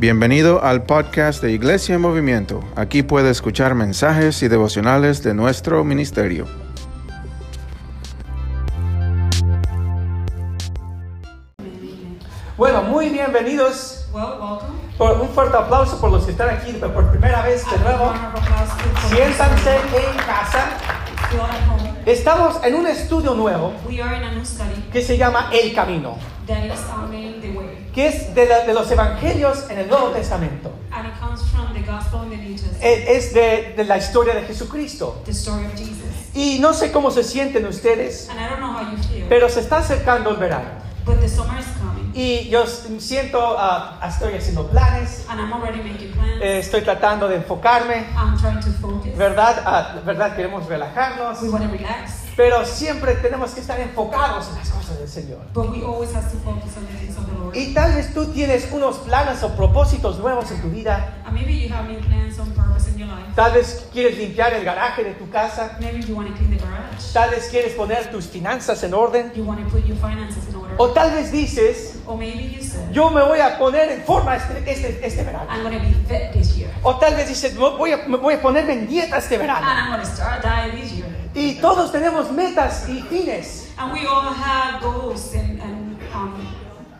Bienvenido al podcast de Iglesia en Movimiento. Aquí puede escuchar mensajes y devocionales de nuestro ministerio. Bueno, muy bienvenidos. Por un fuerte aplauso por los que están aquí por primera vez de nuevo. Siéntanse en casa. Estamos en un estudio nuevo que se llama El Camino, que es de, la- de los evangelios en el Nuevo Testamento. and it comes from the Gospel in the New Testament, Es de, de la historia de Jesucristo. the story of Jesus. Y no sé cómo se sienten ustedes, And I don't know how you feel, pero se está acercando el verano. but the summer is coming, Y yo siento, ah, estoy haciendo planes, and I'm already making plans. eh, estoy tratando de enfocarme, I'm trying to focus. ¿verdad? Ah, ¿Verdad? Queremos relajarnos. We want to relax, Pero siempre tenemos que estar enfocados en las cosas del Señor. but we always have to focus on the things of the Lord. Y tal vez tú tienes unos planes o propósitos nuevos en tu vida. Tal vez quieres limpiar el garaje de tu casa. Tal vez quieres poner tus finanzas en orden. O tal vez dices, yo me voy a poner en forma este, este, este verano. O tal vez dices, "No, voy a, voy a ponerme en dieta este verano. Y todos tenemos metas y fines. And we all have goals and, and um,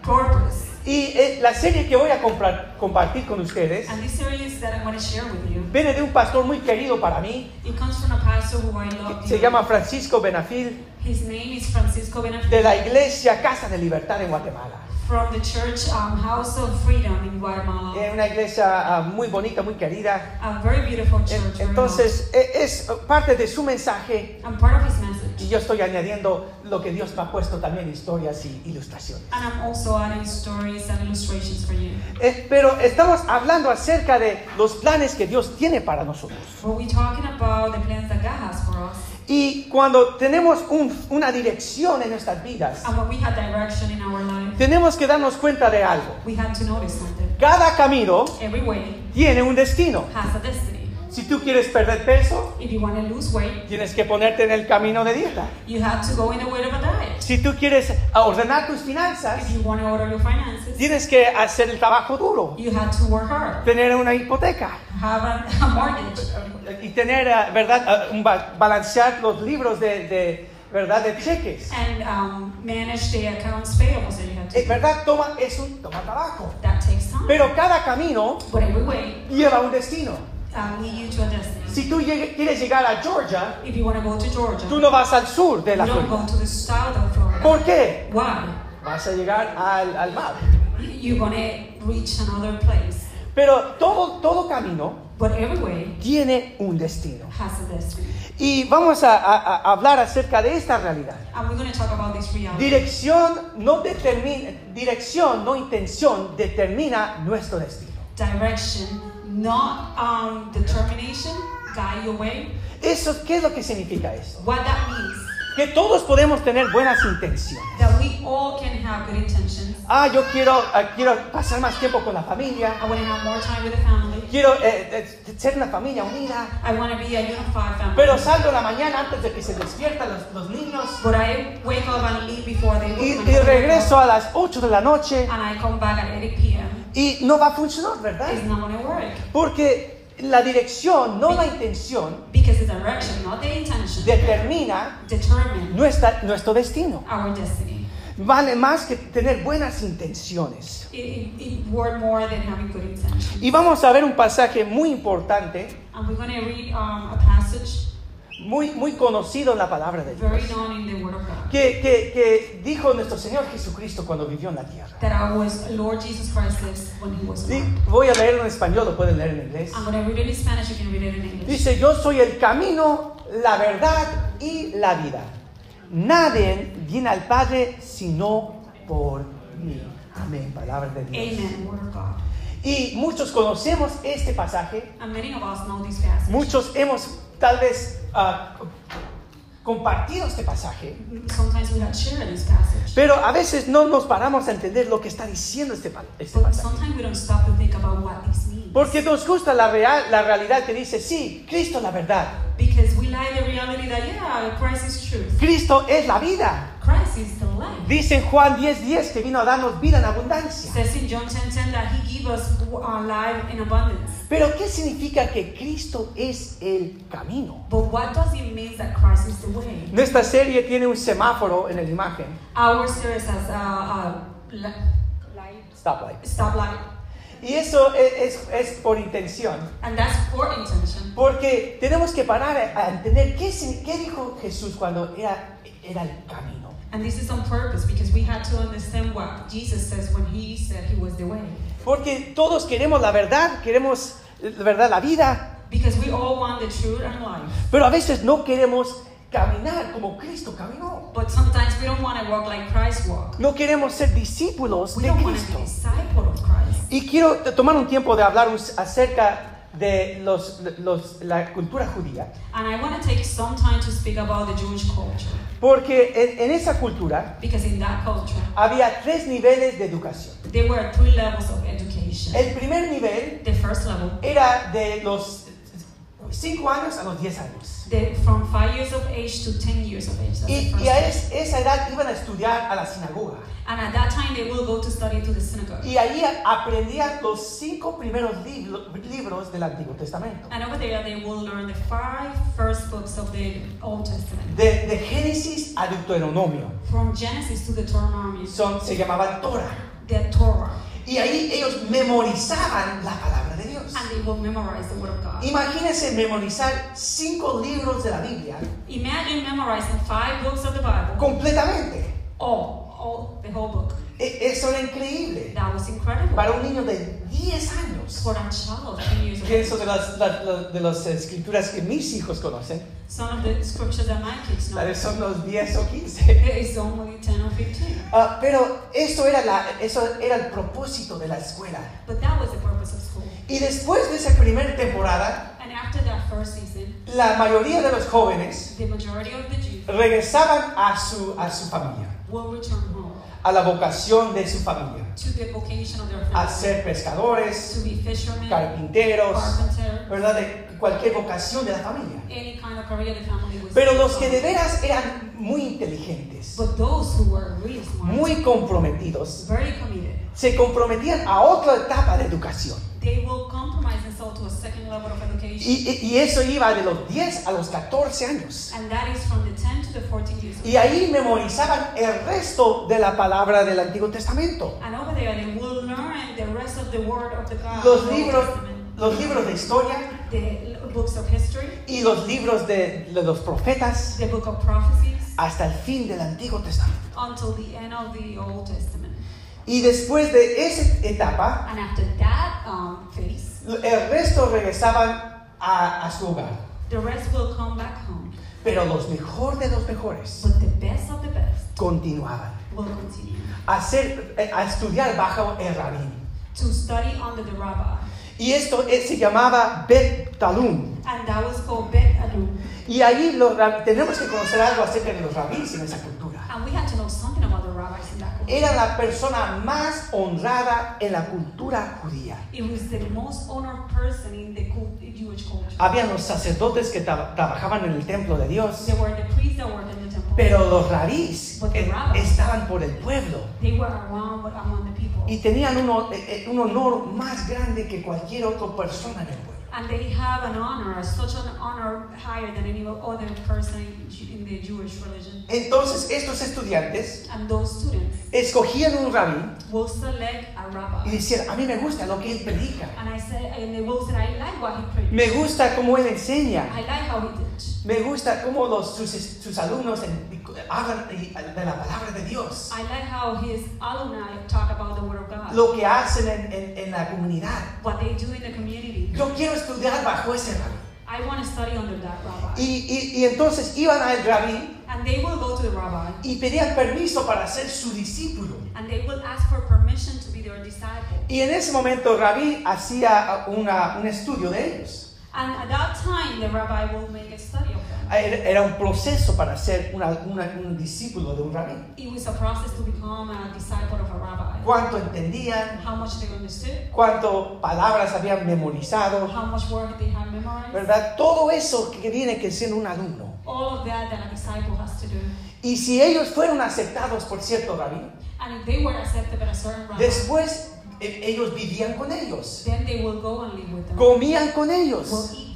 purpose. Y eh, la serie que voy a comprar- compartir con ustedes And this series that I'm going to share with you, viene de un pastor muy querido para mí. Se llama Francisco Benafil His name is Francisco Benefit de la iglesia Casa de Libertad en Guatemala. From the church um, House of Freedom in Guatemala. Es una iglesia ah, muy bonita, muy querida. A very beautiful church. Entonces, e- es parte de su mensaje loved. I'm part of his message. y yo estoy añadiendo lo que Dios me ha puesto también, historias y ilustraciones. And I'm also adding stories and illustrations for you. Eh, pero estamos hablando acerca de los planes que Dios tiene para nosotros. But we're talking about the plans that God has for us. Y cuando tenemos un- una dirección en nuestras vidas, life, tenemos que darnos cuenta de algo. we have to notice something. Cada camino tiene un destino. Si tú quieres perder peso, If you want to lose weight, tienes que ponerte en el camino de dieta. you have to go in the way of a diet. Si tú quieres ordenar tus finanzas, If you want to order your finances, tienes que hacer el trabajo duro, you have to work hard, tener una hipoteca have a, a mortgage, y tener, ah, ¿verdad?, ba- balancear los libros de, de, ¿verdad?, de cheques. and um, manage the accounts payables that you have to. Eh, ¿Verdad? Toma, es un, toma trabajo. That takes time. Pero cada camino but every way lleva un destino. Si tú llegue- quieres llegar a Georgia, If you want to go to Georgia, tú no vas al sur de la Florida. go to the south of Florida. ¿Por qué? Why? Vas a llegar al, al mar. You're going to reach another place. Pero todo, todo camino But every way tiene un destino. has a destiny. Y vamos a, a- a hablar acerca de esta realidad. And we're going to talk about this reality. Dirección no determina, dirección, no intención, determina nuestro destino. Direction, not um, determination, guide your way. Eso, ¿qué es lo que significa eso? What that means Que todos podemos tener buenas intenciones. that we all can have good intentions. Ah, yo quiero, ah, quiero pasar más tiempo con la familia. I want to have more time with the family. Quiero eh, eh, ser una familia unida. I want to be a unified family. Pero salgo en la mañana antes de que se despiertan los, los niños. but I wake up and leave before they Y, wake y up. regreso a las 8 de la noche. And I come back at 8 p.m. Y no va a funcionar, ¿verdad? It's not to work. Porque la dirección, no la intención, Because the direction, not the intention, determina determine nuestra, nuestro destino. our destiny. Vale más que tener buenas intenciones. It, it, more than having good intentions. Y vamos a ver un pasaje muy importante, And we're going to read um, a passage muy, muy conocido en la palabra de Dios, que, que, que dijo nuestro Señor Jesucristo cuando vivió en la tierra. Voy a leerlo en español, lo pueden leer en inglés. Dice, yo soy el camino, la verdad y la vida. Nadie viene al Padre sino por mí. Amén, palabra de Dios. Y muchos conocemos este pasaje, And many of us know this passage. muchos hemos tal vez ah, compartido este pasaje, pero a veces no nos paramos a entender lo que está diciendo este, este pasaje. sometimes we don't stop to think about what this means. Porque nos gusta la, real, la realidad que dice, sí, Cristo es la verdad. Cristo es la vida. Dice en Juan 10:10 que vino a darnos vida en abundancia. Says in John 10:10 that He gave us our life in abundance. Pero ¿qué significa que Cristo es el camino? But what does it mean that Christ is the way? Nuestra serie tiene un semáforo en la imagen. Our series has a, light, stoplight, Y eso es, es- es por intención. and that's for intention. Porque tenemos que parar a entender qué, dijo Jesús cuando era, era el camino. And this is on purpose because we had to understand what Jesus says when He said He was the way. Porque todos queremos la verdad, queremos la verdad, la vida, Because we all want the truth and life. pero a veces no queremos caminar como Cristo caminó. But sometimes we don't want to walk like Christ walked. No queremos ser discípulos We de don't want to Cristo. be disciple of Christ. Y quiero tomar un tiempo de hablar acerca de los, los- la cultura judía. And I want to take some time to speak about the Jewish culture. Porque en, en esa cultura Because in that culture, había tres niveles de educación. there were three levels of education. El primer nivel The first level, era de los 5 años a los 10 años. the, from five years of age to 10 years of age. That's the Y, first y a es- esa edad iban a estudiar a la sinagoga. And at that time, they will go to study to the synagogue. Y ahí aprendían los cinco primeros libro- libros del Antiguo Testamento. And over there, they will learn the five first books of the Old Testament. De, de Génesis a Deuteronomio. From Genesis to the Deuteronomy, Son, se llamaban Torah. the Torah. Y ahí ellos memorizaban la palabra de Dios. And they will memorize the Word of God. Imagínense memorizar cinco libros de la Biblia Imagine memorizing five books of the Bible, completamente. all, all, the whole book. E- Eso era increíble. That was incredible. Para un niño de 10 años. For a child of 10 years of age. Pienso de las, la- la- de las escrituras que mis hijos conocen. Some of the scriptures that my kids know son los 10 o 15. is only 10 or 15. Ah, pero esto era, la, eso era el propósito de la escuela. But that was the purpose of school. Y después de esa primera temporada, And after that first season, la mayoría de los jóvenes the majority of the Jews regresaban a su, a su familia, will return home a la vocación de su familia, to the vocation of their a ser pescadores, to be fishermen, carpinteros, ¿verdad? De cualquier vocación de la familia. any kind of career the family was. Pero los que de veras eran muy inteligentes, But those who were really smart, muy comprometidos, very committed, se comprometían a otra etapa de educación. They will compromise themselves to a second level of education. Y, eso iba de los 10 a los 14 años. And that is from the 10 to the 14 years. Y ahí memorizaban el resto de la palabra del Antiguo Testamento. And over there, they will learn the rest of the word of the God. Los libros, los libros de historia the books of history, y los libros de, de los profetas the book of prophecies, hasta el fin del Antiguo Testamento. until the end of the Old Testament. Y después de esa etapa, And after that um, phase, el resto regresaban a, a su hogar. the rest will come back home. Pero los mejor de los mejores But the best of the best continuaban will continue a, hacer, a estudiar bajo el rabín. to study under the rabbi. Y esto eh, se llamaba Bet Talum. And that was called Bet. Y ahí tenemos que conocer algo acerca de los rabíes en esa cultura. And we had to know something about the rabbis in that culture. Era la persona más honrada en la cultura judía. It was the most honored person in the cult- Jewish culture. Habían los sacerdotes que tra- trabajaban en el templo de Dios, There were the priests that worked in the temple. pero los rabís But the eh, rabbis- estaban por el pueblo y tenían uno- eh, eh, un honor más grande que cualquier otra persona en el pueblo. And they have an honor, such an honor higher than any other person in the Jewish religion. Entonces estos estudiantes And those students escogían un rabí will select a y rabbi. decían, a mí me gusta lo que él predica, And I said, and they will say, I like what he preached. me gusta cómo él enseña, I like how he teach. me gusta cómo los, sus, sus alumnos hablan y- de la palabra de Dios, I like how his alumni talk about the Word of God. lo que hacen en, en- en la comunidad. What they do in the community. Yo quiero estudiar bajo ese rabí. I want to study under that rabbi. Y, y- y entonces iban al rabí And they will go to the rabbi y pedían permiso para ser su discípulo. and they will ask for permission to be their disciple. Y en ese momento el rabí hacía una- un estudio de ellos. And at that time, the rabbi will make a study. Era era un proceso para ser una- una- un discípulo de un rabí. It was a process to become a disciple of a rabbi. Cuánto entendían, How much they understood, cuánto palabras habían memorizado, how much work they had memorized. ¿verdad? Todo eso que viene que siendo un alumno. All of that that a disciple has to do. Y si ellos fueron aceptados por cierto And if they were accepted by a certain rabbi, después eh, ellos vivían con ellos, then they will go and live with them. comían con ellos. eat with them.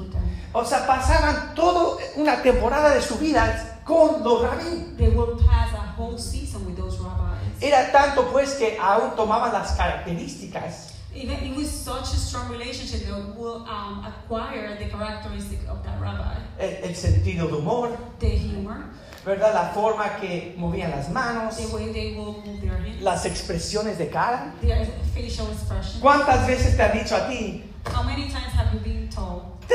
O sea, pasaban toda una temporada de su vida con los rabinos. They will pass a whole season with those rabbis. Era tanto pues que aún tomaban las características Even it was such a strong relationship, they will um, acquire the characteristic of that rabbi. el, el sentido de humor, The humor, ¿verdad? La forma que movían las manos, the way they will move their hands, las expresiones de cara. their facial expression. ¿Cuántas veces te han dicho a ti,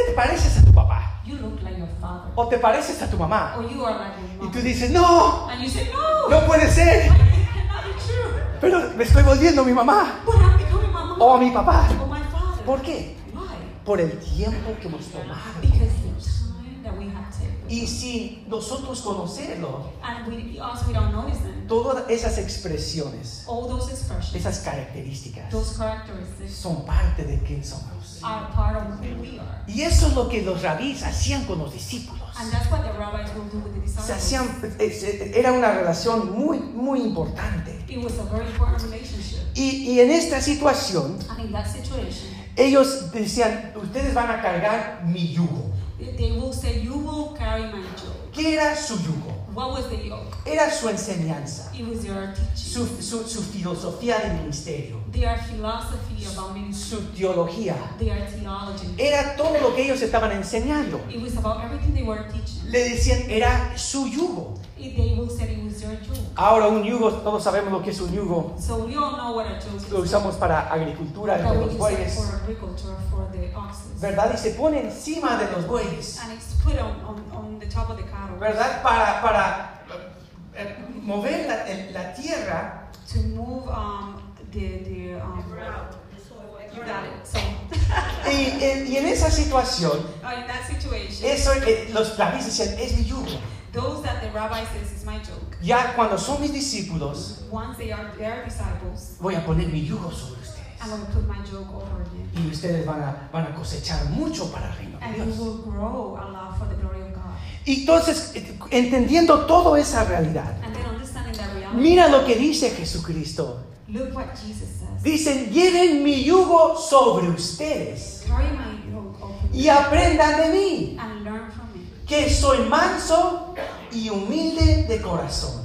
Te pareces a tu papá? you look like your father? ¿O te pareces a tu mamá? Or you are like your Y mom? tú dices, no, And you say, no, no puede ser, pero me estoy volviendo mi mamá But I'm becoming my mom o a mi papá. or my father. ¿Por qué? Why? Por el tiempo que hemos tomado. Because the time that we have taken. Y sin nosotros conocerlo, And we also we don't notice them. todas esas expresiones, All those expressions, esas características, those characteristics son parte de quién somos. Are part of who we are. Y eso es lo que los rabís hacían con los discípulos. And that's what the rabbis will do with the Se disciples. hacían, era una relación muy, muy importante. It was a very important relationship. Y, y en esta situación, And in that situation, ellos decían, ustedes van a cargar mi yugo. they will say, You will carry my yoke. ¿Qué era su yugo? What was the yoke? Era su enseñanza, It was your teaching, su, su, su filosofía de ministerio, their philosophy about ministry, su teología. their theology. Era todo lo que ellos estaban enseñando. It was about everything they were teaching. Le decían, era su yugo. It- They will say it was your yoke. Ahora un yugo, todos sabemos lo que es un yugo. So we all know what a yoke Lo usamos para agricultura, de we los bueyes, for agriculture, for the oxen. ¿verdad? Y se pone encima de los bueyes, And it's put on, on, on the top of the cattle ¿verdad? Para, para eh, mover la, el- la tierra to move um, the, the um, you got it. So y, en- y en esa situación, uh, in that situation, eso, eh, los es mi yugo. Those that the rabbi says is my joke. Ya cuando son mis discípulos, Once they are their disciples, voy a poner mi yugo sobre I'm ustedes. going to put my joke over. Y ustedes van a, van a cosechar mucho para el reino de And you Dios. will grow a lot for the glory of God. Y entonces, entendiendo toda esa realidad, And then understanding that reality, mira lo que dice Jesucristo. look what Jesus says. Dicen, lleven mi yugo sobre ustedes Carry my yoke upon y aprendan de mí, and. Que soy manso y humilde de corazón,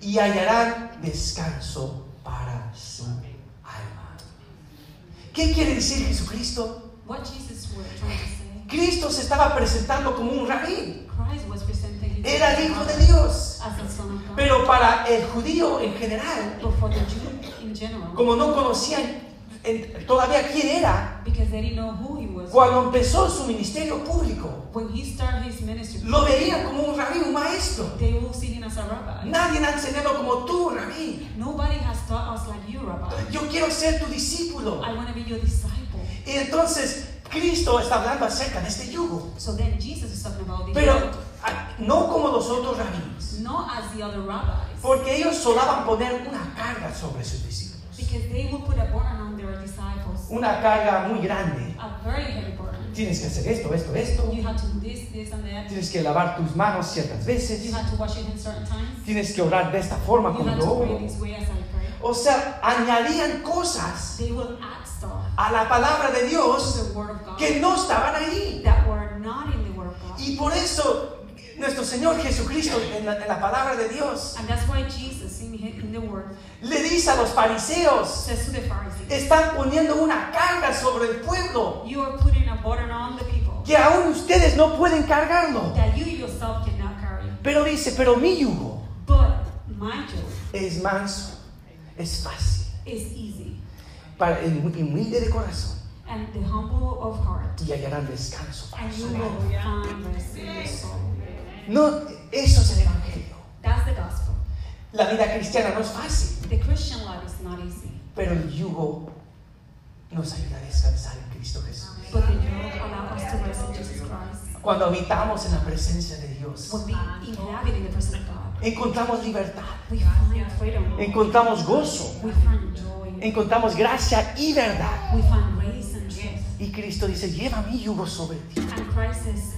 y hallarán descanso para su alma. ¿Qué quiere decir Jesucristo? What Jesus was trying to say, Cristo se estaba presentando como un rabí, era el Hijo de Dios, pero para el judío en general, como no conocían todavía quién era, cuando empezó su ministerio público, when he started his ministry, lo veían como un rabí, un maestro. they will see him as a rabbi. Nadie ha enseñado como tú, rabí. Nobody has taught us like you, rabbi. Yo quiero ser tu discípulo. I want to be your disciple. Y entonces Cristo está hablando acerca de este yugo, So then Jesus is talking about the pero no como los otros rabíes, not as the other rabbis, porque ellos solaban poner una carga sobre sus discípulos, because they will put a burden on their disciples, una carga muy grande. a very heavy burden. Tienes que hacer esto, esto, esto. You have to do this, this, and that. Tienes que lavar tus manos ciertas veces. You have to wash your hands certain times. Tienes que orar de esta forma You como have yo to pray oro. this way as I pray. O sea, añadían cosas They will add stuff a la palabra de to Dios the word of God que no estaban ahí. that were not in the word of God. Y por eso nuestro Señor Jesucristo en la, en la palabra de Dios And that's why Jesus in, in the word le dice a los fariseos, says to the Pharisees, están poniendo una carga sobre el pueblo You are putting a burden on the people que aún ustedes no pueden cargarlo. that you yourself cannot carry. Pero dice, pero mi yugo But my yoke es manso, es fácil, is easy, para el humilde de corazón and the humble of heart, y hallarán descanso para and su will alma. find rest in your soul. No, eso es el Evangelio. That's the gospel. La vida cristiana no es fácil, The Christian life is not easy, pero el yugo nos ayuda a descansar en Cristo Jesús. but the yoke allows us to rest in Jesus Christ. Cuando habitamos en la presencia de Dios, When we inhabit in the presence of God, encontramos libertad, we find freedom, encontramos gozo, we find joy, encontramos gracia y verdad. we find grace and truth. Y Cristo dice, lleva mi yugo sobre ti. And Christ says,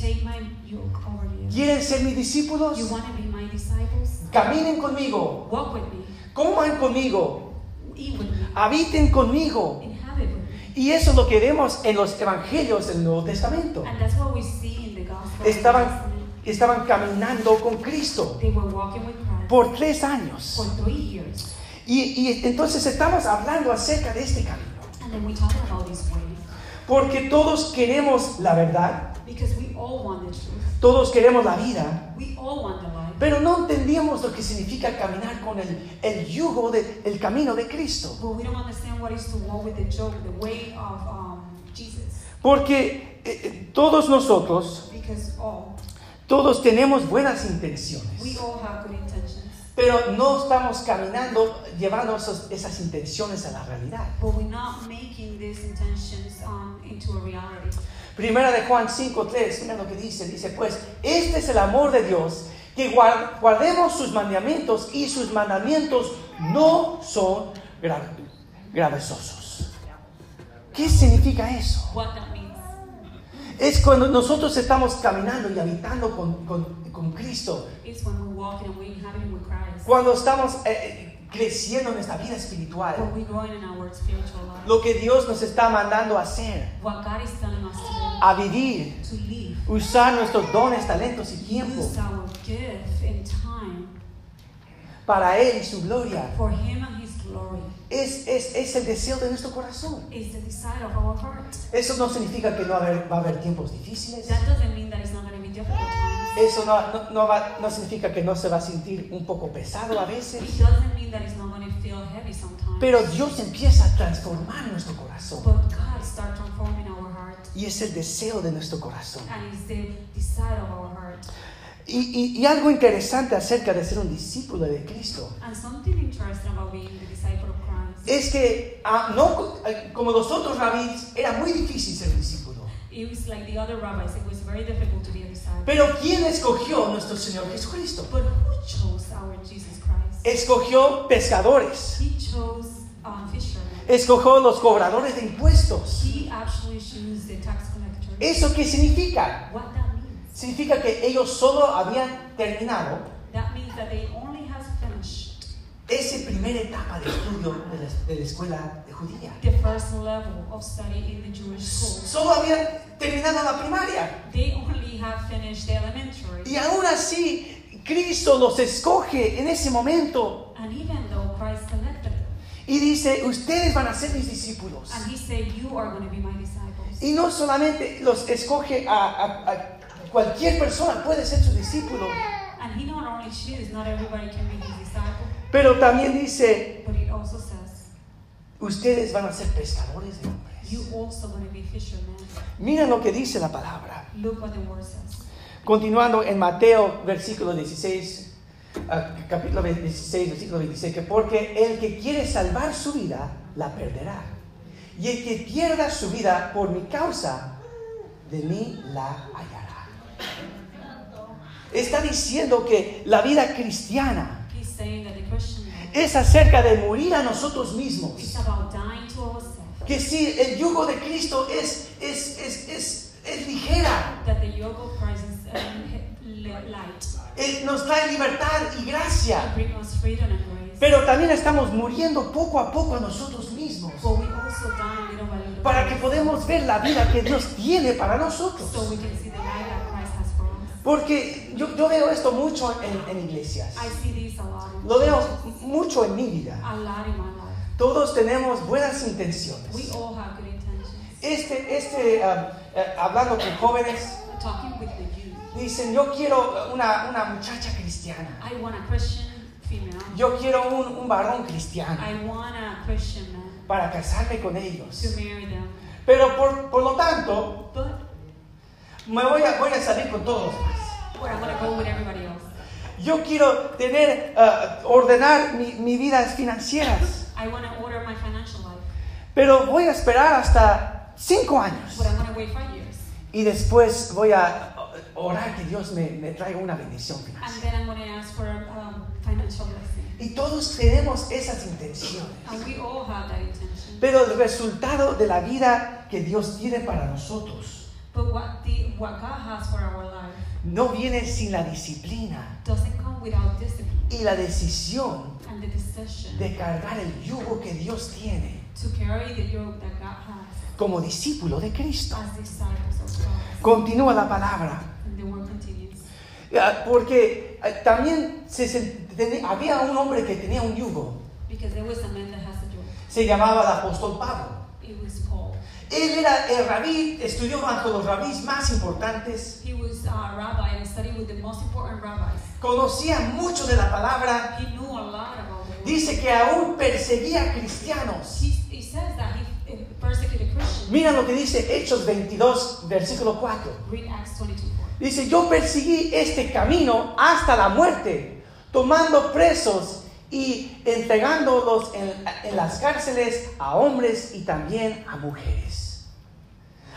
Take my yoke over you. ¿Quieren ser mis discípulos? You want to be my disciples? Caminen conmigo, Walk with me. coman conmigo, Eat with me. habiten conmigo. Inhabit with me. Y eso es lo que vemos en los evangelios del Nuevo Testamento. And that's what we see in the gospel. Estaban, estaban caminando con Cristo They were walking with Christ por tres años. for three years. Y, y entonces estamos hablando acerca de este camino. And then we talk about this way. Porque todos queremos la verdad, Because we all want the truth. todos queremos la vida, We all want the life. pero no entendíamos lo que significa caminar con el, el yugo del camino de Cristo. But we don't understand what is to walk with the joke, the way of Jesus. Porque eh, todos nosotros, Because all, todos tenemos buenas intenciones, pero no estamos caminando llevando esos- esas intenciones a la realidad. But we're not making these intentions um, into a reality. Primera de Juan 5.3, mira lo que dice, dice pues, este es el amor de Dios, que guar- guardemos sus mandamientos y sus mandamientos no son gra- gravezosos. ¿Qué significa eso? What Es cuando nosotros estamos caminando y habitando con, con- con Cristo, is when we're walking and we're inhabiting with Christ. cuando estamos eh, eh, creciendo en nuestra vida espiritual, lo que Dios nos está mandando a hacer, What God is telling us to do, a vivir, to live. usar nuestros dones, talentos y tiempo. Use our gift and time. Para Él y su gloria. Es, es, es el deseo de nuestro corazón. Is the desire of our heart. Eso no significa que no va a haber, va a haber tiempos difíciles. That doesn't mean that it's not going to be difficult times. Eso no, no, no va- no significa que no se va a sentir un poco pesado a It veces. doesn't mean that it's not going to feel heavy sometimes. Pero Dios empieza a transformar nuestro corazón. But God starts transforming our heart. Y es el deseo de nuestro corazón. Y, y- y algo interesante acerca de ser un discípulo de Cristo And something interesting about being the disciple of Christ. es que, ah, no, eh, como los otros rabíes, era muy difícil ser discípulo. Pero ¿quién escogió a nuestro Señor Jesucristo? But who chose our Jesus Christ? Escogió pescadores, He chose um, escogió los cobradores de impuestos. ¿Eso qué significa? Significa que ellos solo habían terminado That means that they only has finished esa primera etapa de estudio de la, de la escuela de judía. the first level of study in the Jewish school. Solo habían terminado la primaria. They only have finished the elementary. Y aún así, Cristo los escoge en ese momento And even though Christ selected them, y dice, ustedes van a ser mis discípulos. and He said, You are going to be my disciples. Y no solamente los escoge a, a- a cualquier persona, puede ser su discípulo, And He not only chooses, not everybody can be His disciple, pero también dice, but it also says, ustedes van a ser pescadores de hombres. You also going to be fishermen. Mira lo que dice la palabra. Look what the word says. Continuando en Mateo, versículo 16, ah, capítulo 16, versículo 26, que porque el que quiere salvar su vida, la perderá. Y el que pierda su vida por mi causa, de mí la hallará. Está diciendo que la vida cristiana es acerca de morir a nosotros mismos. Que si el yugo de Cristo es, es, es, es, es ligera, um, eh, nos trae libertad y gracia. Pero también estamos muriendo poco a poco a nosotros mismos para que podamos ver la vida que Dios tiene para nosotros. So we can see the life that Christ has for us. Porque yo, yo veo esto mucho en, en iglesias. I see this a lot. in Lo veo mucho en mi vida. Todos tenemos buenas We intenciones. all have good intentions. Este, este, ah, eh, hablando con jóvenes, Talking with the youth. dicen, yo quiero una, una muchacha cristiana. I want a Christian female. Yo quiero un, un varón cristiano I want a Christian man para casarme con to ellos. marry them. Pero por, por lo tanto, But me voy a, voy a salir con todos or go with everybody else. Yo quiero tener, ah, ordenar mi, mi vidas financieras, I want to order my financial life. pero voy a esperar hasta cinco años But I'm going to wait five years. y después voy a orar que Dios me, me traiga una bendición And financiera. then I'm going to ask for um, financial blessing. Y todos tenemos esas intenciones, And we all have that intention. pero el resultado de la vida que Dios tiene para nosotros But what the what God has for our life no viene sin la disciplina doesn't come without discipline y la decisión and the decision de cargar el yugo que Dios tiene to carry the yoke that God has como discípulo de Cristo. as disciples of Christ. Continúa la palabra. And the word continues. Ah, Porque ah, también se había un hombre que tenía un yugo. Because there was a man that has a yoke. Se llamaba el apóstol Pablo. It was Paul. Él era el rabí, estudió bajo los rabís más importantes. He was a rabbi and studied with the most important rabbis. Conocía mucho de la palabra. He knew a lot about the. Dice que aún perseguía cristianos. He, he says that he uh, persecuted Christians. Mira lo que dice Hechos 22, versículo 4. Read Acts 22 Dice, yo perseguí este camino hasta la muerte, tomando presos y entregándolos en, en las cárceles a hombres y también a mujeres.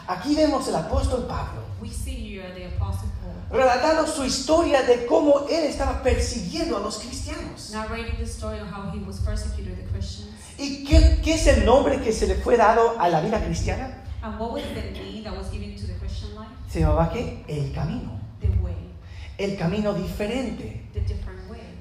Aquí vemos el apóstol Pablo 4. We see here the Apostle Paul relatando su historia de cómo él estaba persiguiendo a los cristianos. narrating the story of how he was persecuted the Christians. ¿Y qué, qué es el nombre que se le fue dado a la vida cristiana? And what was the name that was given to the Christian life? Se llamaba qué? El camino. El camino diferente the.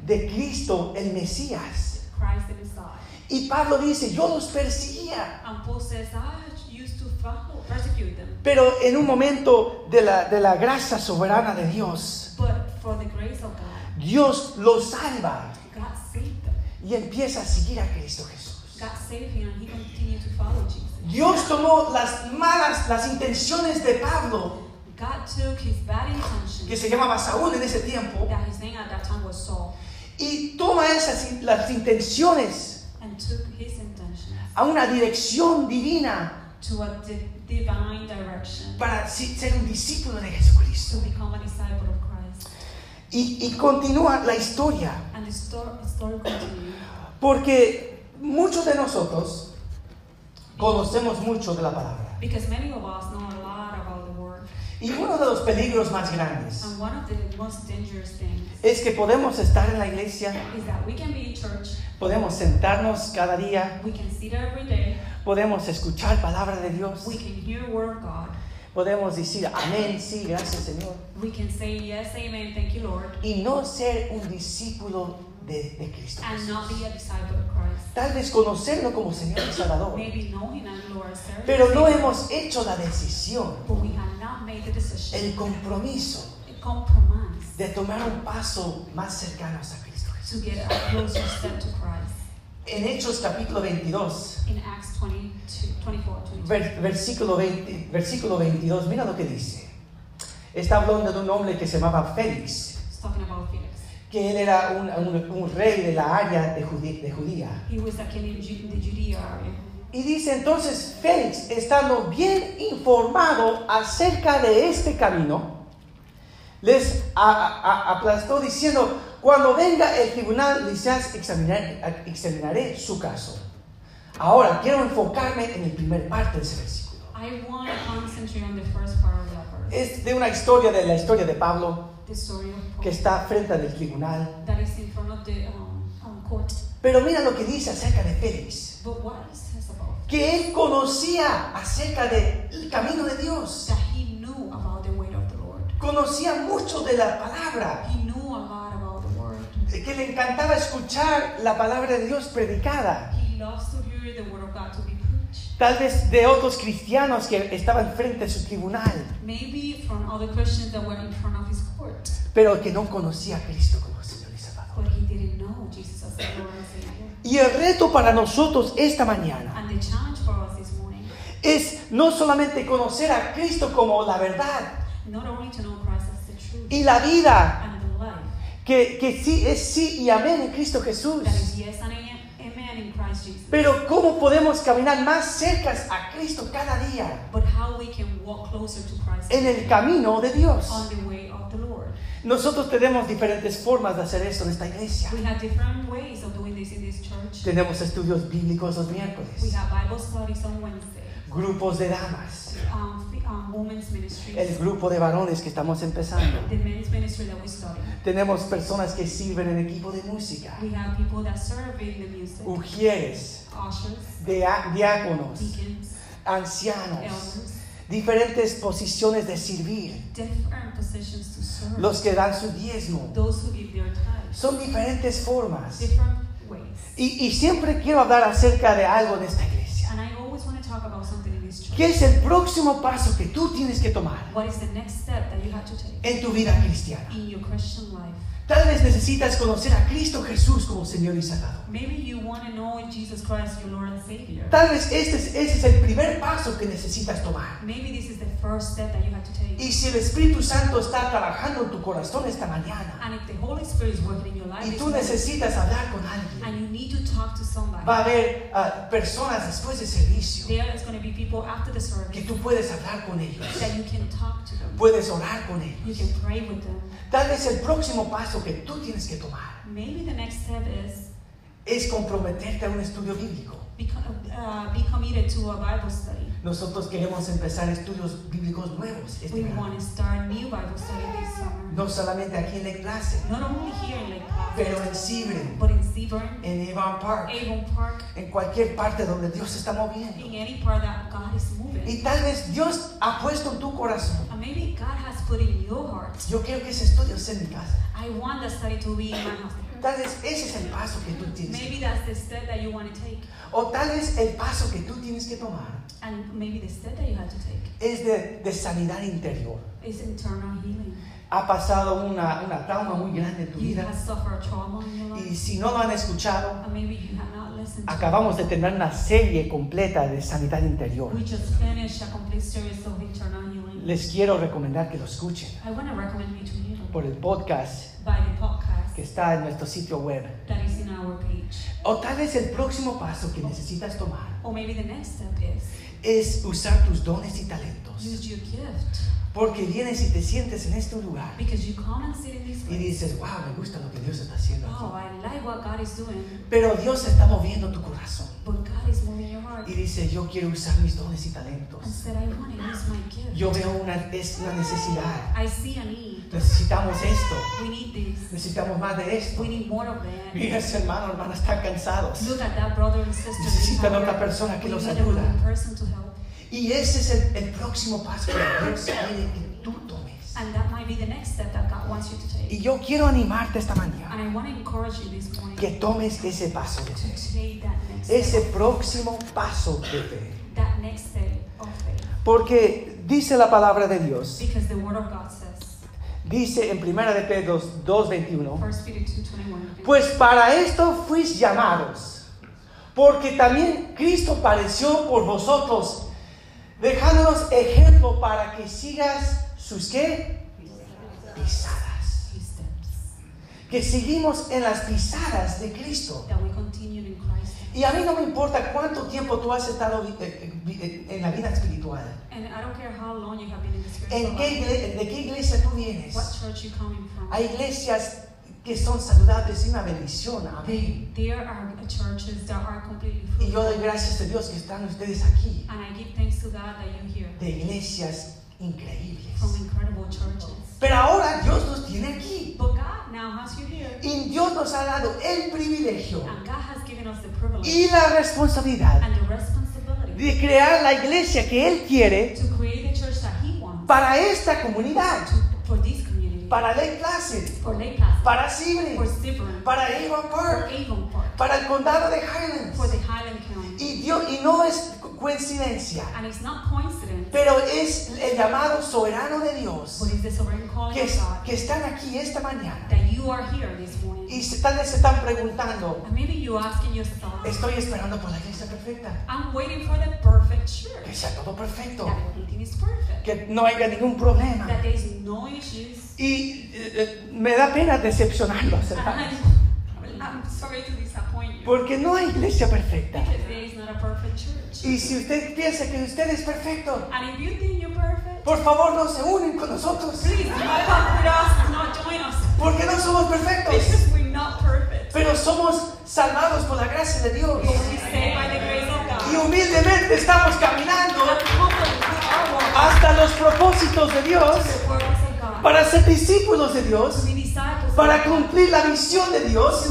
De Cristo, el Mesías. Christ the Messiah. Y Pablo dice, yo los perseguía. And Paul says, I used to follow, persecute them. Pero en un momento de la, de la gracia soberana de Dios, But for the grace of God, Dios los salva y empieza a seguir a Cristo Jesús. God saved him and he continued to follow Jesus. Dios tomó las malas, las intenciones de Pablo, God took his bad que se llamaba Saúl en ese tiempo, y toma esas las intenciones and took his intentions a una dirección divina to a di- divine direction para ser un discípulo de to Jesucristo. become a disciple of Christ. Y, y continúa la historia, And the story, the story porque muchos de nosotros conocemos mucho de la palabra. Because many of us know a lot about the word. Y uno de los peligros más grandes And one of the most dangerous things es que podemos estar en la iglesia, is that we can be in church, podemos sentarnos cada día, we can sit every day, podemos escuchar palabra de Dios, we can hear word of God, podemos decir amén, sí, gracias Señor, we can say yes, amen, thank you, Lord, y no ser un discípulo de, de Cristo. and not be a disciple of Christ. Tal vez conocerlo como Señor y Salvador, Maybe Lord pero no hemos hecho la decisión, but we made the decision, el compromiso a compromise de tomar un paso más cercano a Cristo to get a closer step to Christ. En Hechos capítulo 22, In Acts 22, 24, 22. ver- versículo, 20, versículo 22, mira lo que dice. Está hablando de un hombre que se llamaba Félix, que él era un, un- un rey de la área de, Judí- de Judía. He was a king in Ju- the Judea area. Y dice entonces Félix, estando bien informado acerca de este camino, les a- a- a- aplastó diciendo, cuando venga el tribunal Lisias examinar- examinaré su caso. Ahora quiero enfocarme en el primer parte de ese versículo. I want to on the first part of that verse. Es de una historia de la historia de Pablo The story of Paul que está frente al tribunal. that is in front of the um, um, court. Pero mira lo que dice acerca de Félix. But what about Que él conocía acerca del camino de Dios. that he knew about the way of the Lord. Conocía mucho de la palabra. He knew a lot about the word. Que le encantaba escuchar la palabra de Dios predicada. He loves to hear the word of God to be preached. Tal vez de otros cristianos que estaban frente a su tribunal. Maybe from other Christians that were in front of his court, Pero que no conocía a Cristo como Señor y Salvador. but he didn't know Jesus as the Lord and Savior. Y el reto para nosotros esta mañana And the challenge for us this morning, es no solamente conocer a Cristo como la verdad not only to know Christ as the truth y la vida, life, que, que sí es sí y amén en Cristo Jesús. yes amen. Pero cómo podemos caminar más cerca a Cristo cada día But how we can walk closer to Christ en el camino de Dios. Nosotros tenemos diferentes formas de hacer esto en esta iglesia. We have this in this church. Tenemos estudios bíblicos los We miércoles, have Bible studies on Wednesday, grupos de damas, um, um, women's ministries, el grupo de varones que estamos empezando. the men's ministry that we study. Tenemos personas que sirven en equipo de música, We have people that serve in the music, ujieres, ushers, diáconos, deacons, ancianos, elders, diferentes posiciones de servir, los que dan su diezmo. Those who give their. Son diferentes formas. Ways. Y, y siempre quiero hablar acerca de algo en esta iglesia. And I always want to talk about something in this church. ¿Qué es el próximo paso que tú tienes que tomar What is the next step that you have to take en tu vida cristiana? in your Christian life? Tal vez necesitas conocer a Cristo Jesús como Señor y Salvador. Maybe you want to know Jesus Christ, your Lord and Savior. Tal vez este es, ese es el primer paso que necesitas tomar. Maybe this is the first step that you have to take. Y si el Espíritu Santo está trabajando en tu corazón esta mañana And if the Holy Spirit is working in your life y tú necesitas hablar con alguien, and you need to talk to somebody, va a haber ah, personas después del servicio there is going to be people after the que service tú puedes hablar con ellos, that you can talk to them. puedes orar con You ellos. can pray with them. Tal vez el próximo paso que tú tienes que tomar Maybe the next step is es comprometerte a un estudio bíblico. become, uh, be committed to a Bible study. Nosotros queremos empezar estudios bíblicos nuevos este We want to start new Bible study this summer. No solamente aquí en la clase, Not only here in Lake Placid, pero en Sebring, but in Sebring, en Avon Park, Avon Park, en cualquier parte donde Dios está moviendo. in any part that God is moving. Y tal vez Dios ha puesto en tu corazón. And maybe God has put in your heart. Yo quiero que ese estudio sea en mi casa. I want that study to be in my house. Tal vez ese es el paso que tú tienes. Maybe that's the step that you want to take. O tal vez el paso que tú tienes que tomar And maybe the step that you have to take es de, de sanidad interior. is internal healing. Ha pasado una, una trauma muy grande en tu You vida. have suffered trauma in your Y si no lo han escuchado, And maybe you have not listened to acabamos de tener una serie completa de sanidad interior. We just finished a complete series of internal healing. Les quiero recomendar que lo escuchen I want to recommend you to hear por el podcast by the podcast que está en nuestro sitio web. that is in our page. O tal vez el próximo paso que necesitas tomar Or maybe the next step is es usar tus dones y talentos. use your gift Porque vienes y te sientes en este lugar because you come and sit in this y dices, wow, me gusta lo que Dios está haciendo Oh, aquí. I like what God is doing, Pero Dios está moviendo tu corazón but God is moving your heart. y dice, yo quiero usar mis dones y And talentos. said, I want to use my gift. Yo veo una, es una necesidad. I see a need. Necesitamos esto. We need this. Necesitamos más de esto. We need more of that. Mira ese hermano, hermana, están cansados. Look at that brother and sister. Necesitan otra persona que los need Y ese es el, el próximo paso que Dios quiere que tú tomes. And that might be the next step that God wants you to take. Y yo quiero animarte esta mañana And I want to encourage you this morning que tomes ese paso de fe. take that next Ese step. próximo paso de fe. That next step of faith. Porque dice la palabra de Dios, Because the word of God says, dice en 1 de Pedro 2.21, 1 Peter 2.21, pues para esto fuis llamados, porque también Cristo padeció por vosotros, dejándonos ejemplo para que sigas sus qué? Pisadas. Que seguimos en las pisadas de Cristo. Y a mí no me importa cuánto tiempo tú has estado eh, eh, eh, en la vida espiritual. ¿En qué ¿De qué iglesia tú vienes? Hay iglesias que son saludables y una bendición. Amén. There are churches that are completely Y yo doy fruitful. gracias a Dios que están ustedes aquí. And I give thanks to God that you're here De iglesias increíbles. from incredible churches. Pero ahora Dios nos tiene aquí. But God now has you here. Y Dios nos ha dado el privilegio And God has given us the privilege y la responsabilidad and the responsibility de crear la iglesia que Él quiere to create the church that He wants para esta comunidad. to, Para Lake Placid. for Lake Placid, Para for Sebring. Sebring, Para Avon for Park. Avon Park, Para el condado de Highlands. for the Highland County. Y, Dios, y no es coincidencia. And it's not coincidence, Pero es el llamado soberano de Dios but it's the sovereign calling que, of God que están aquí esta mañana. that you are here this morning. Y se- tal vez se están preguntando, And maybe you're asking yourself, estoy esperando por la iglesia perfecta. I'm waiting for the perfect Que church. sea todo perfecto. That everything is perfect. Que no haya ningún problema. That there's no issues. Y eh, me da pena decepcionarlos, hermanos. And I'm sorry to disappoint you. Porque no hay iglesia perfecta. Y si usted piensa que usted es perfecto, And if you think you're perfect, por favor no se unen con nosotros. Porque no somos perfectos. Pero somos salvados por la gracia de Dios. But we're saved by the grace of Y God. humildemente estamos caminando hasta los propósitos de Dios para ser discípulos de Dios, para cumplir la misión de Dios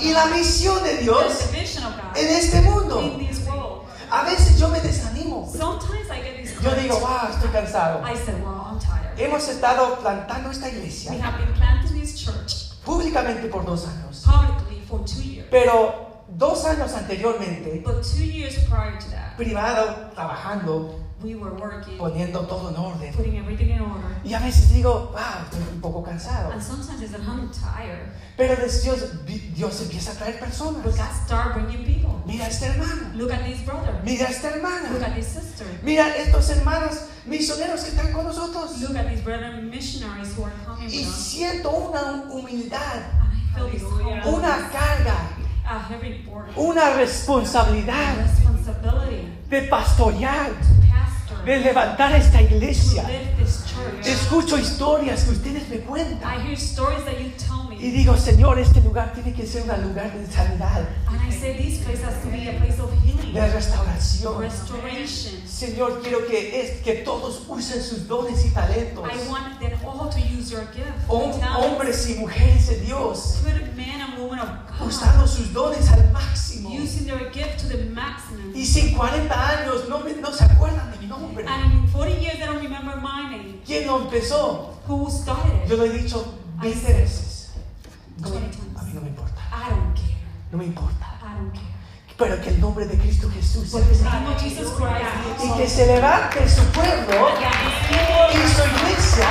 y la misión de Dios en este mundo. in this world. A veces yo me desanimo. Sometimes I get Yo digo, wow, estoy cansado. Hemos estado plantando esta We iglesia have been planting this church públicamente por dos años. publicly for two years. Pero dos años anteriormente, But two years prior to that, privado, trabajando, we were working, poniendo todo en orden. putting everything in order. Y a veces digo, wow, estoy un poco cansado. And sometimes I said, I'm tired. Pero Dios, Dios empieza a traer personas. But God bringing people. Mira a este hermano. Look at this brother. Mira a esta Look hermana. at this sister. Mira estos hermanos misioneros que están con nosotros. Look at these brethren missionaries who are coming Y with us. siento una humildad, And I feel this humble, una carga, a heavy burden, una responsabilidad de pastorear, to pastor, de levantar esta iglesia. Escucho historias que ustedes me I cuentan. Y digo, Señor, este lugar tiene que ser un lugar de sanidad, and I say this place has to be a place of healing, de restauración. restoration. Señor, quiero que, es, que todos usen sus dones y talentos. I want them all to use your gift, Hom- and talent, hombres y mujeres de Dios, usando sus dones al máximo. using their gift to the maximum. Y sin 40 años no, no se acuerdan de mi nombre. And in 40 years, they don't remember my name. ¿Quién lo empezó? Who started Yo lo he dicho 20 I- veces. No me- 20 times. a mí no me importa. I don't care. No me importa. I don't care. Pero que el nombre de Cristo Jesús Christ Y que se levante su pueblo y su iglesia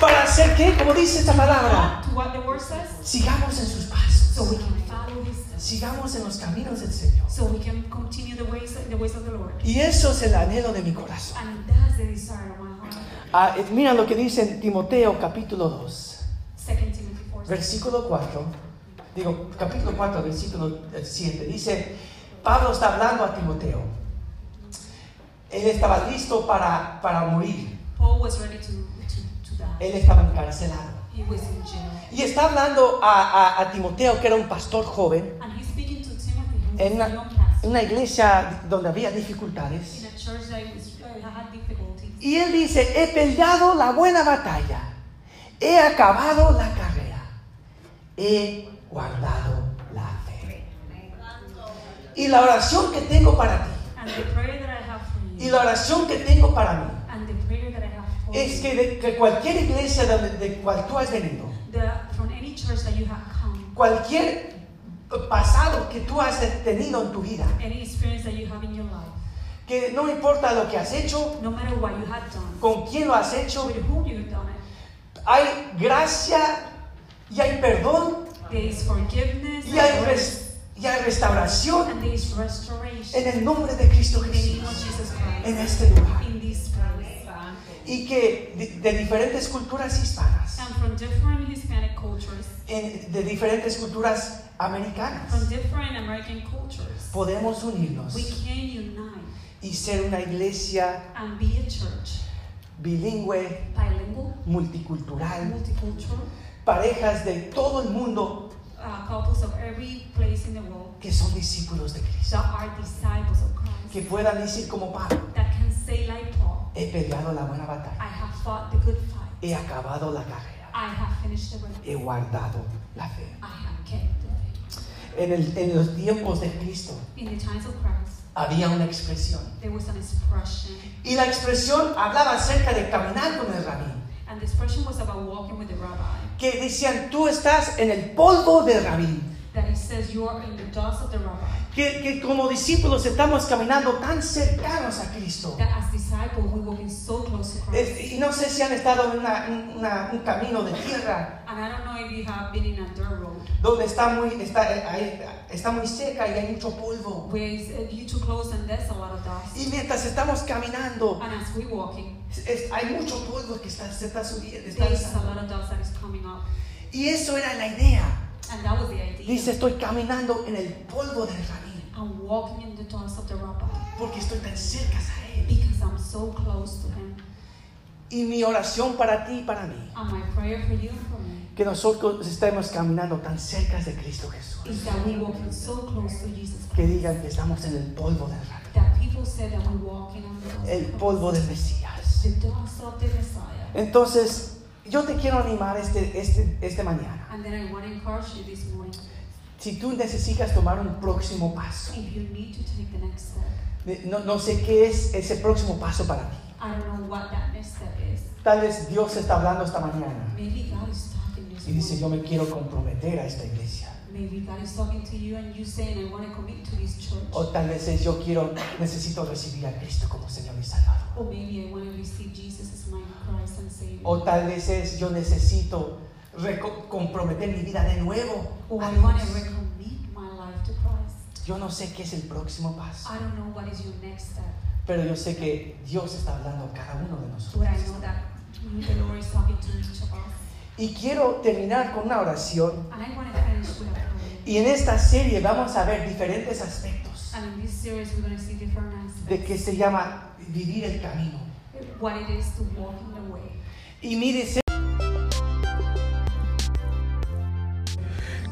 para hacer que, como dice esta palabra, sigamos en sus so we pasos. can Sigamos en los caminos del Señor. so we can continue the ways, the ways of the Lord. Y eso es el anhelo de mi corazón. And that's the desire of my heart. Ah, eh, mira lo que dice en Timoteo capítulo 2, 2 Timothy 4. Versículo 4. Digo, capítulo 4, versículo eh, 7. Dice, Pablo está hablando a Timoteo. Él estaba listo para, para morir. Paul was ready to, to, to die. Él estaba encarcelado. He was in jail. Y está hablando a, a- a Timoteo, que era un pastor joven, And he's speaking to Timothy, who en a una, young pastor, una iglesia donde había dificultades. in a church that was, uh, had difficulties. Y él dice, he peleado la buena batalla, he acabado la carrera, he guardado la fe. Y la oración que tengo para ti, And the prayer that I have for y you, la oración que tengo para mí, and the prayer that I have for es you, que de que cualquier iglesia donde, de cual tú has venido, the, from any church that you have come, cualquier pasado que tú has tenido en tu vida, any experience that you have in your life, que no importa lo que has hecho, no matter what you have done, con quién lo has hecho, with whom you've done it, hay gracia y hay perdón. There is forgiveness. Y hay, and, res- y hay restauración. And there is restoration. En el nombre de Cristo Jesús. Jesus en este lugar. Y que de, de diferentes culturas hispanas, And from different Hispanic cultures, en- de diferentes culturas americanas, from different American cultures, podemos unirnos. We can unite. Y ser una iglesia and be a church, bilingüe, multicultural, parejas de todo el mundo uh, couples of every place in the world que son discípulos de Cristo. that are disciples of Christ, Que puedan decir como Pablo, that can say like Paul, he peleado la buena I batalla, have fought the good fight, he acabado la carrera, I have finished the race, he guardado la fe. I have kept the faith. En, el- en los tiempos de Cristo In the times of Christ, había una expresión. there was an expression, Y la expresión hablaba acerca de caminar con el rabí. Que decían, tú estás en el polvo del rabí. That he says you are in the dust of the rabbi. Que, que como discípulos estamos caminando tan cercanos a Cristo. That as disciples we walking so close to Christ. Es- y no sé si han estado en una- una- un camino de tierra And I don't know if you have been in a dirt road donde está muy, está, eh, ahí- está muy seca y hay mucho polvo. where it's, you too close and there's a lot of dust. Y mientras estamos caminando, And as we walking, es- hay mucho polvo que está, se está subiendo. está there's a lot of dust that is coming up. Y eso era la idea. And that was the idea. Dice, estoy caminando en el polvo del rabí. I'm walking in the dust of the rabbi Porque estoy tan cerca a él. because I'm so close to him. Y mi oración para ti y para mí, And my prayer for you and for me que nosotros estemos caminando tan cerca de Cristo Jesús. is that we walking so close to Jesus Que digan que estamos en el polvo del rabí. That people say that we're walking on the dust El polvo del. Mesías. The dust of the Messiah. Entonces, yo te quiero animar este, este, este mañana. And then I want to encourage you this morning Si tú necesitas tomar un próximo paso, If you need to take the next step, no, no sé qué es ese próximo paso para ti. I don't know what that next step is. Tal vez Dios está hablando esta mañana Maybe God is talking this y dice, yo morning. me quiero comprometer a esta iglesia. Maybe God is talking to you and you saying, I want to commit to this church. O tal vez es, yo quiero, necesito recibir a Cristo como Señor y Salvador. Or maybe I want to receive Jesus as my Christ and Savior. O tal vez es, yo necesito comprometer mi vida de nuevo. Or a I want to Dios. recommit my life to Christ. Yo no sé qué es el próximo paso, I don't know what is your next step, pero yo sé que Dios está hablando a cada uno de nosotros. but I know that the Lord is talking to each of us. Y quiero terminar con una oración. And I want to finish with a prayer. Y en esta serie vamos a ver diferentes aspectos And in this series, we're going to see different aspects. de que se llama vivir el camino. What it is to walk in the way. Y mi